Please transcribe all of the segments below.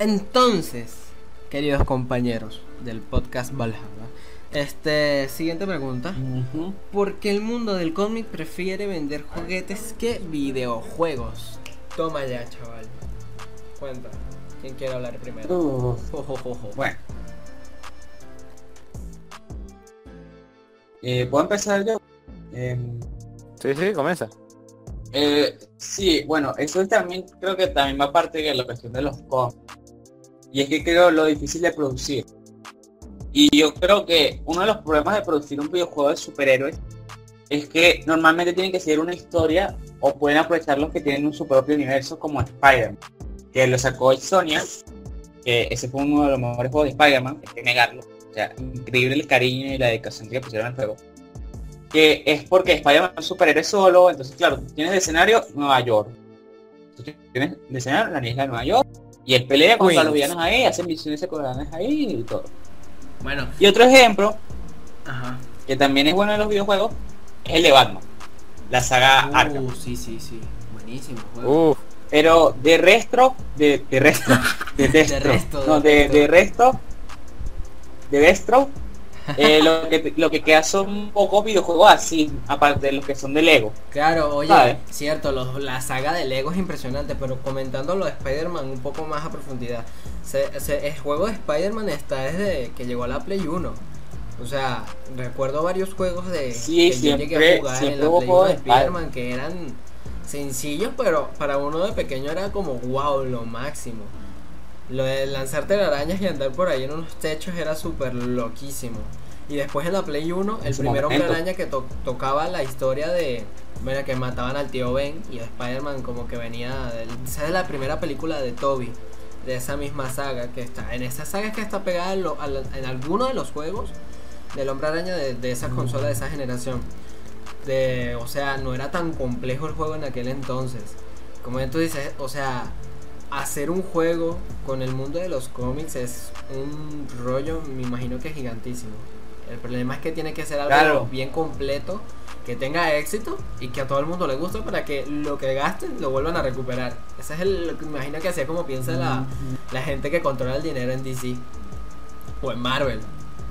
Entonces, queridos compañeros del podcast Valhalla, este, siguiente pregunta. Ujú. ¿Por qué el mundo del cómic prefiere vender juguetes que videojuegos? Toma ya, chaval. Cuenta. ¿Quién quiere hablar primero? Uf, Jo, jo, jo, jo. Bueno. Eh, ¿Puedo empezar yo? Em, Sí, sí, comienza. Eh, sí, bueno, eso también creo que también va parte de la cuestión de los cómics. Y es que creo lo difícil de producir. Y yo creo que uno de los problemas de producir un videojuego de superhéroes es que normalmente tienen que seguir una historia o pueden aprovechar los que tienen un su propio universo como Spider-Man, que lo sacó Sonia, que ese fue uno de los mejores juegos de Spider-Man, hay que negarlo. O sea, increíble el cariño y la dedicación que pusieron al juego que es porque Spider-Man es un superhéroe solo, entonces claro, tienes de escenario Nueva York. Tienes de escenario la isla de Nueva York. Y él pelea contra Queens. los villanos ahí, hace misiones secundarias ahí y todo. Bueno, Y otro ejemplo, ajá. que también es bueno en los videojuegos, es el de Batman. La saga Arkham. Uh, sí, sí, sí. Buenísimo juego. Pero de resto, de, de resto, de destro, resto, no, de de, resto. de resto, de destro, eh, lo, que, lo que queda son pocos videojuegos así, aparte de los que son de Lego. Claro, oye, ¿Sabes? cierto, los- la saga de Lego es impresionante, pero comentando lo de Spider-Man un poco más a profundidad. Se- se- el juego de Spider-Man está desde que llegó a la Play 1. O sea, recuerdo varios juegos de Sí, que yo llegué a jugar en la Play 1 juegos de de Spider-Man. Spider-Man que eran sencillos, pero para uno de pequeño era como wow, lo máximo. Lo de lanzar telarañas y andar por ahí en unos techos era súper loquísimo. Y después en la Play 1, el En primer hombre araña que to- tocaba la historia de. Bueno, que mataban al tío Ben y Spider-Man como que venía. Del, esa es la primera película de Toby. De esa misma saga que está. En esa saga es que está pegada en, lo- al- en alguno de los juegos del hombre araña de, de esa consola de esa generación. De, o sea, no era tan complejo el juego en aquel entonces. Como tú dices, o sea, hacer un juego con el mundo de los cómics es un rollo, me imagino que gigantísimo. El problema es que tiene que ser algo Claro. bien completo, que tenga éxito y que a todo el mundo le guste para que lo que gasten lo vuelvan a recuperar. Ese es el, me imagino que así es como piensa la, la gente que controla el dinero en DC o en Marvel.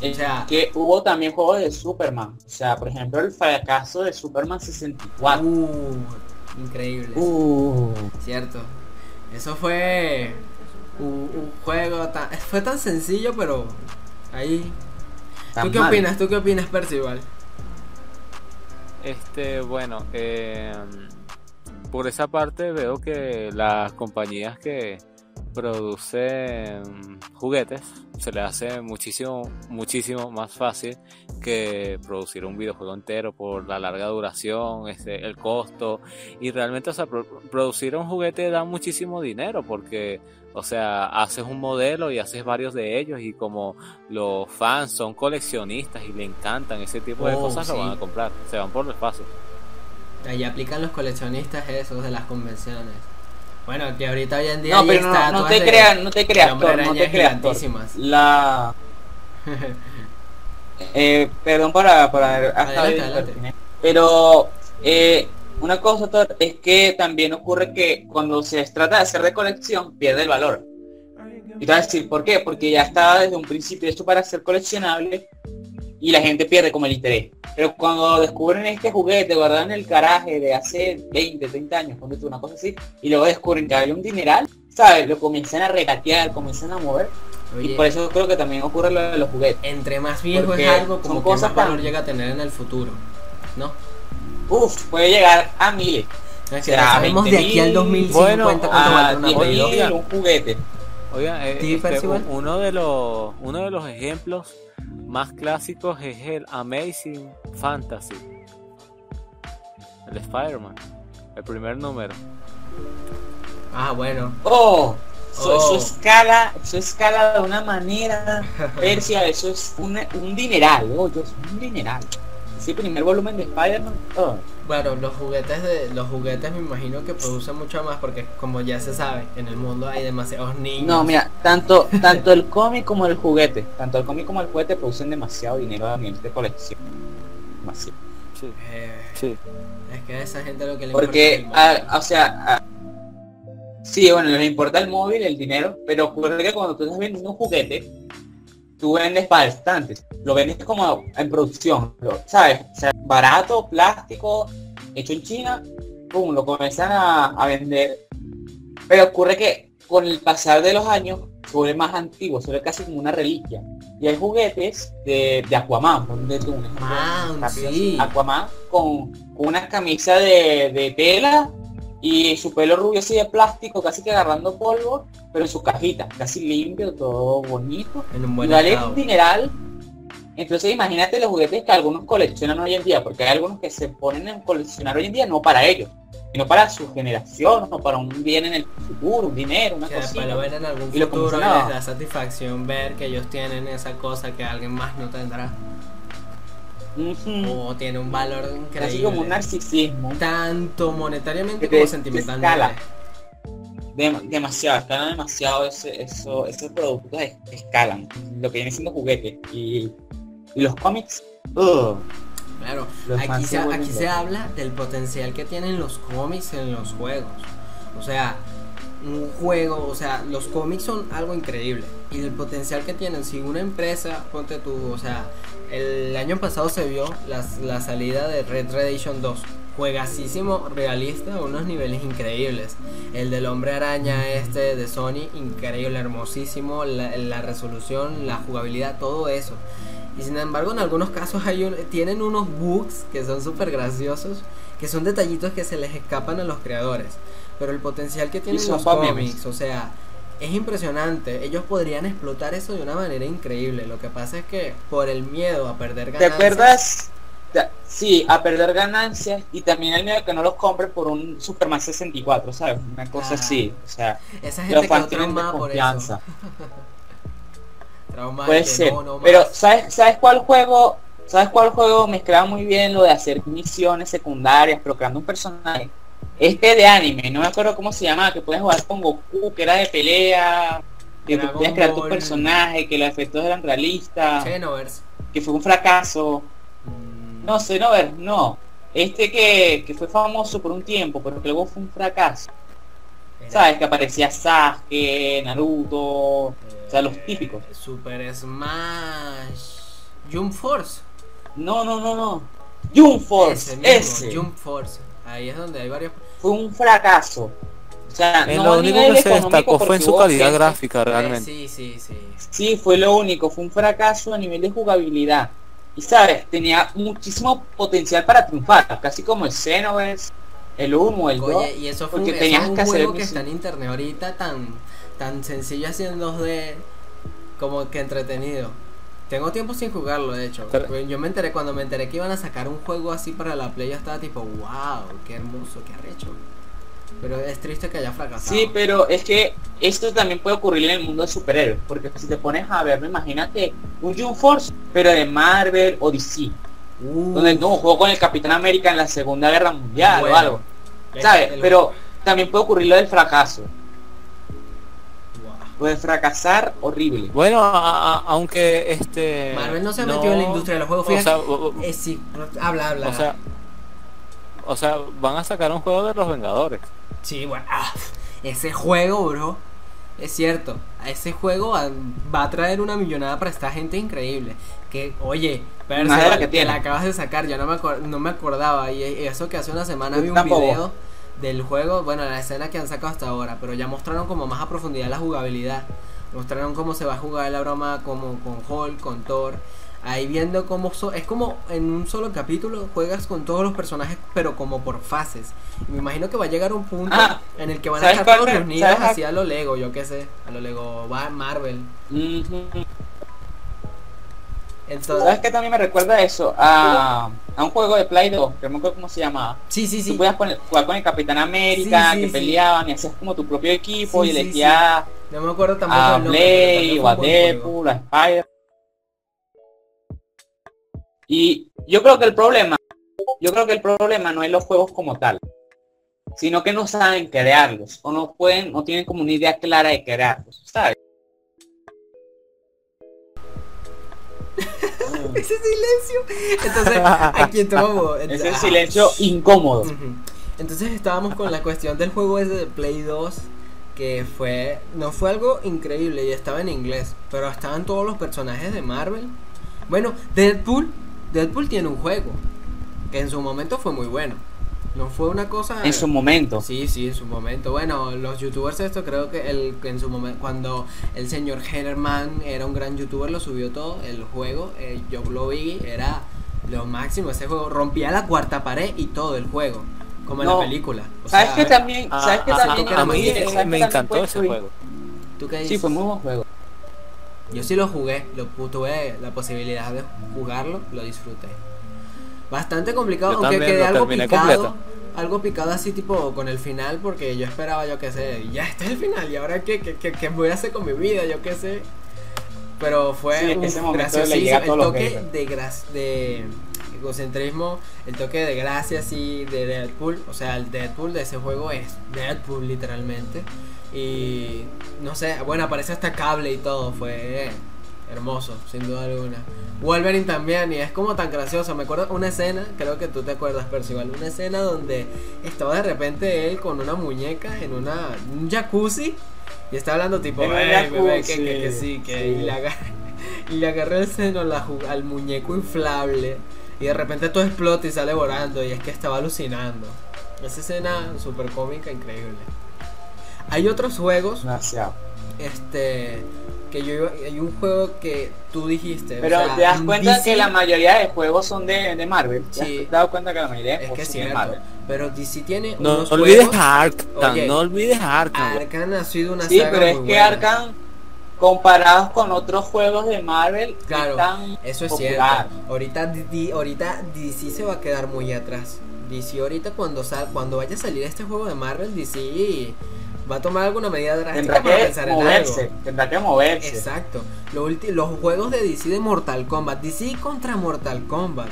Eh, O sea- que hubo también juegos de Superman. O sea, por ejemplo, el fracaso de Superman 64. Uh, increíble. Uh, Cierto. Eso fue un, un juego tan, fue tan sencillo, pero ahí. tan ¿Tú qué mal. opinas? ¿Tú qué opinas, Percival? este, bueno, eh, por esa parte veo que las compañías que producen juguetes se les hace muchísimo, muchísimo más fácil que producir un videojuego entero por la larga duración, este, el costo y realmente, o sea, pro- producir un juguete da muchísimo dinero porque, o sea, haces un modelo y haces varios de ellos y como los fans son coleccionistas y le encantan ese tipo de Oh, cosas, sí. lo van a comprar, se van por el fácil. Ahí aplican los coleccionistas esos de las convenciones. Bueno, que ahorita hoy en día No, pero no, te creas, no te creas, Thor, no te creas. La... Eh, perdón para, para hasta Adelante, ahí, adelante. pero eh, una cosa Thor, es que también ocurre que cuando se trata de hacer de colección pierde el valor y te vas a decir por qué porque ya estaba desde un principio esto para ser coleccionable y la gente pierde como el interés pero cuando descubren este juguete guardado en el garaje de hace 20 30 años ponte tú una cosa así y luego descubren que hay un dineral sabes lo comienzan a regatear comienzan a mover y por eso creo que también ocurre lo de los juguetes entre más viejo porque es algo, son como que cosas más valor tan- llega a tener en el futuro. ¿No? Uf, puede llegar a miles. Es que Será no sabemos de aquí al 20.000, 2050 bueno, cuánto A vale una 10.000 Play dos. Oiga. un juguete. Oigan, eh, ¿Sí, este, uno de los uno de los ejemplos más clásicos es el Amazing Fantasy. El Spider-Man, el primer número. Ah, bueno. Oh, eso, Oh. eso escala, eso escala de una manera, Persia, eso es un, un dineral, oh, es un dineral. Ese primer volumen de Spider-Man, oh. Bueno, los juguetes de los juguetes me imagino que producen mucho más porque como ya se sabe, en el mundo hay demasiados niños. No, mira, tanto, tanto el cómic como el juguete, tanto el cómic como el juguete producen demasiado dinero a nivel de colección. Demasiado. Sí, Eh, sí. es que a esa gente lo que le Porque, importa el ah, o sea, ah, Sí, bueno, les importa el móvil, el dinero, pero ocurre que cuando tú estás vendiendo un juguete, tú vendes bastantes. Lo vendes como en producción, ¿sabes? O sea, barato, plástico, hecho en China, pum, lo comienzan a, vender. Pero ocurre que con el pasar de los años se vuelve más antiguo, se ve casi como una reliquia. Y hay juguetes de, de Aquaman, por un ejemplo. Aquaman con, una camisa de, de tela y su pelo rubio así de plástico, casi que agarrando polvo, pero en su cajita, casi limpio, todo bonito. En un buen vale un dineral. Entonces imagínate los juguetes que algunos coleccionan hoy en día, porque hay algunos que se ponen a coleccionar hoy en día no para ellos, sino para su generación, o para un bien en el futuro, un dinero, una cosa. lo ven en algún y futuro les da satisfacción ver que ellos tienen esa cosa que alguien más no tendrá. O tiene un valor increíble. Así como un narcisismo. Tanto monetariamente como sentimentalmente. demasiado, escalan demasiado ese, eso, esos productos escalan. Lo que viene siendo juguetes. Y, los cómics. claro, aquí, se, aquí se habla del potencial que tienen los cómics en los juegos. O sea, un juego, o sea, los cómics son algo increíble. Y el potencial que tienen, si una empresa, ponte tú, o sea, el año pasado se vio la salida de Red Redemption 2. Juegasísimo, realista, unos niveles increíbles. El del hombre araña este de Sony, increíble, hermosísimo. La, resolución, la jugabilidad, todo eso. Y sin embargo, en algunos casos hay tienen unos bugs que son súper graciosos, que son detallitos que se les escapan a los creadores. Pero el potencial que tienen los cómics, o sea, es impresionante. Ellos podrían explotar eso de una manera increíble. Lo que pasa es que por el miedo a perder ganancias. ¿Te acuerdas? Sí, a perder ganancias y también el miedo a que no los compre por un Superman 64, ¿sabes? Una cosa así. O sea, esa gente los tienen Puede ser. Pero ¿sabes, ¿sabes cuál juego? ¿Sabes cuál juego mezclaba muy bien lo de hacer misiones secundarias, pero creando un personaje? Este de anime, no me acuerdo cómo se llamaba, que puedes jugar con Goku, que era de pelea, que tú podías crear tu personaje, que los efectos eran realistas. Que fue un fracaso. Mm. No, Xenoverse, no. Este que, que fue famoso por un tiempo, pero que luego fue un fracaso. ¿Sabes? Que aparecía Sasuke, Naruto, o sea, los típicos. Eh, Super Smash. Jump Force. No, no, no, no. Jump Force. Ese, Jump Force. Ahí es donde hay varios fue un fracaso. O sea, en lo único que se destacó fue en su calidad gráfica realmente. Sí, sí, sí. Sí, fue lo único, fue un fracaso a nivel de jugabilidad. Y sabes, tenía muchísimo potencial para triunfar, casi como el Xenoverse, el 1, el 2. y eso fue porque un, tenías que hacer juego que está en internet ahorita tan tan sencillo haciendo 2D como que entretenido. Tengo tiempo sin jugarlo, de hecho. yo me enteré, cuando me enteré que iban a sacar un juego así para la Play, yo estaba tipo, wow, qué hermoso, qué arrecho. Pero es triste que haya fracasado. Sí, pero es que esto también puede ocurrir en el mundo de superhéroes. Porque si te pones a ver, imagínate un Jump Force, pero de Marvel o DC. Donde no, jugó con el Capitán América en la Segunda Guerra Mundial o algo. ¿Sabes? Pero también puede ocurrir lo del fracaso puede fracasar horrible. Bueno, aunque este Marvel no se metió en la industria de los juegos, o eh, sí, habla, habla. O sea, o sea, van a sacar un juego de los Vengadores. Sí, bueno, ah, ese juego, bro, es cierto. Ese juego va a traer una millonada para esta gente increíble. Que, oye, pero que, la acabas de sacar, yo no me, no me acordaba. Y eso que hace una semana vi un video del juego, bueno, la escena que han sacado hasta ahora, pero ya mostraron como más a profundidad la jugabilidad. Mostraron cómo se va a jugar la broma como con Hulk, con Thor. Ahí viendo cómo es como en un solo capítulo juegas con todos los personajes, pero como por fases. me imagino que va a llegar un punto ah, en el que van a estar todos reunidos así a lo Lego, yo qué sé, a lo Lego Marvel. Entonces, ¿Sabes qué también me recuerda eso? A, a un juego de Play 2, que no me acuerdo cómo se llamaba. Sí, sí, sí. Tú podías jugar con el Capitán América, que peleaban y hacías como tu propio equipo y elegías no me acuerdo tampoco a o a Deadpool, a Spider. Y yo creo que el problema, yo creo que el problema no es los juegos como tal, sino que no saben crearlos o no pueden, no tienen como una idea clara de crearlos, ¿sabes? ese silencio. Entonces, aquí tomamos. Ese silencio incómodo. Entonces estábamos con la cuestión del juego ese de Play 2 que fue no fue algo increíble y estaba en inglés, pero estaban todos los personajes de Marvel. Bueno, Deadpool, Deadpool tiene un juego que en su momento fue muy bueno. No fue una cosa En su momento. Sí, sí, en su momento. Bueno, los youtubers esto creo que el que en su momento cuando el señor Herman era un gran youtuber lo subió todo el juego, eh, yo lo vi, era lo máximo ese juego, rompía la cuarta pared y todo el juego, como en la película. O ¿Sabes sea, que también? Ah, ¿Sabes que ah, también? ah, a mí ¿sabes que me también encantó fue ese free? juego. ¿tú qué Sí, dices? fue muy buen juego. Yo sí lo jugué, lo tuve la posibilidad de jugarlo, lo disfruté. Bastante complicado, Yo aunque quedé algo picado. completo. Algo picado así tipo con el final porque yo esperaba, yo qué sé, ya este es el final y ahora qué, qué, qué- qué voy a hacer con mi vida, yo qué sé. Pero fue Sí, ese le graciosísimo, el toque de, gra- de egocentrismo, el toque de gracia así de Deadpool, o sea, el Deadpool de ese juego es Deadpool literalmente. Y no sé, bueno, aparece hasta cable y todo, fue hermoso, sin duda alguna. Wolverine también, y es como tan gracioso. Me acuerdo una escena, creo que tú te acuerdas, Percival, una escena donde estaba de repente él con una muñeca en una, un jacuzzi y está hablando tipo, En un "Ey, bebé, que, jacuzzi, que, que sí, que sí. Y, le agarra, y le agarró el seno la al muñeco inflable y de repente todo explota y sale volando y es que estaba alucinando. Esa escena súper cómica, increíble. Hay otros juegos, Demasiado. este, que yo iba- hay un juego que tú dijiste. o Pero sea, te das cuenta DC que la mayoría de juegos son de, de Marvel. ¿Te Sí. has dado cuenta que la mayoría de Es que de Marvel? pero DC tiene No unos olvides juegos- Arkham, Oye, no olvides Arkham. Arkham ha sido una Sí, saga pero es muy que buena. Arkham, comparados con otros juegos de Marvel, Claro, Eso es popular. cierto. Ahorita, D- ahorita DC se va a quedar muy atrás. DC ahorita cuando sal, cuando vaya a salir este juego de Marvel, DC va a tomar alguna medida drástica Tendrá para que pensar en moverse, algo. tendrá que moverse. Exacto. Lo ulti- los juegos de DC de Mortal Kombat, DC contra Mortal Kombat.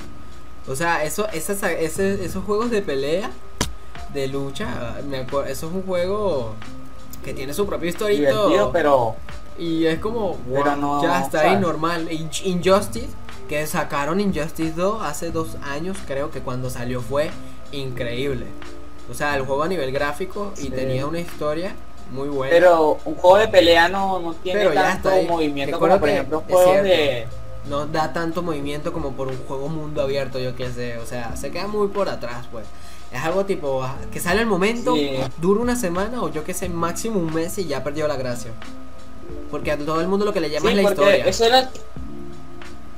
O sea, eso, esas, ese- esos juegos de pelea, de lucha, me acuerdo, eso es un juego que tiene su propio historito. Pero Y es como, Pero wow, no, ya está ahí normal. In- Injustice, que sacaron Injustice 2 hace dos años, creo que cuando salió fue increíble. O sea, el juego a nivel gráfico y Sí. tenía una historia muy buena. pero un juego de pelea no, no tiene Pero tanto movimiento como por ejemplo es juegos cierto. de no da tanto movimiento como por un juego mundo abierto, yo qué sé. O sea, se queda muy por atrás, pues. Es algo tipo ah, que sale el momento, Sí. dura una semana o yo qué sé, máximo un mes y ya perdió la gracia. Porque a todo el mundo lo que le llama Sí, es la historia. Eso era...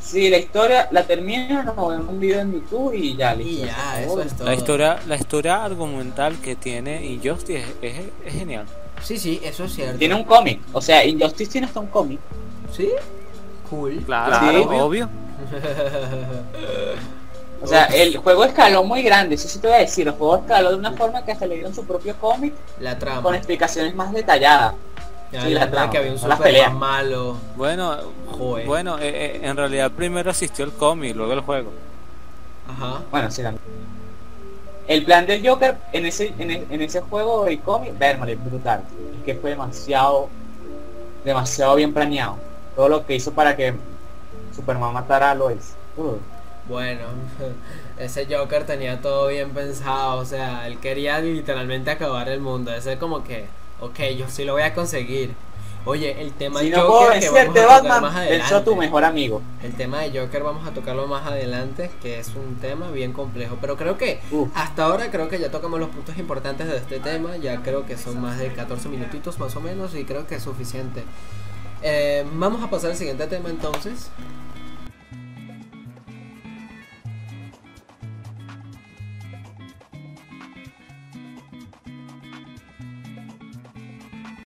Sí, la historia la termino en un video en YouTube y ya, listo. Y ya, eso es todo. La historia, la historia argumental que tiene Injustice es, es- es genial. Sí, sí, eso es cierto. Tiene un cómic, o sea, Injustice tiene hasta un cómic. ¿Sí? Cool. Claro, Sí. obvio. obvio. O sea, el juego escaló muy grande, eso sí te voy a decir, el juego escaló de una forma que hasta le dieron su propio cómic La trama. con explicaciones más detalladas. Ya, sí, la que había un peleas. malo. Bueno, Joder. bueno, eh, eh, en realidad primero asistió el cómic, luego el juego. Ajá. Bueno, sí, también. El plan del Joker en ese, en, e- en ese juego de cómic, verme, brutal. Es que fue demasiado, demasiado bien planeado. Todo lo que hizo para que Superman matara a Lois. Uh, Bueno, ese Joker tenía todo bien pensado. O sea, él quería literalmente acabar el mundo. Ese es como que, ok, yo sí lo voy a conseguir. Oye, el tema si de no Joker que vamos a tocar más Batman, venció a tu adelante. mejor amigo. El tema de Joker vamos a tocarlo más adelante, que es un tema bien complejo. Pero creo que hasta ahora creo que ya tocamos los puntos importantes de este tema. Ya creo que son más de 14 minutitos más o menos y creo que es suficiente. Eh, vamos a pasar al siguiente tema entonces.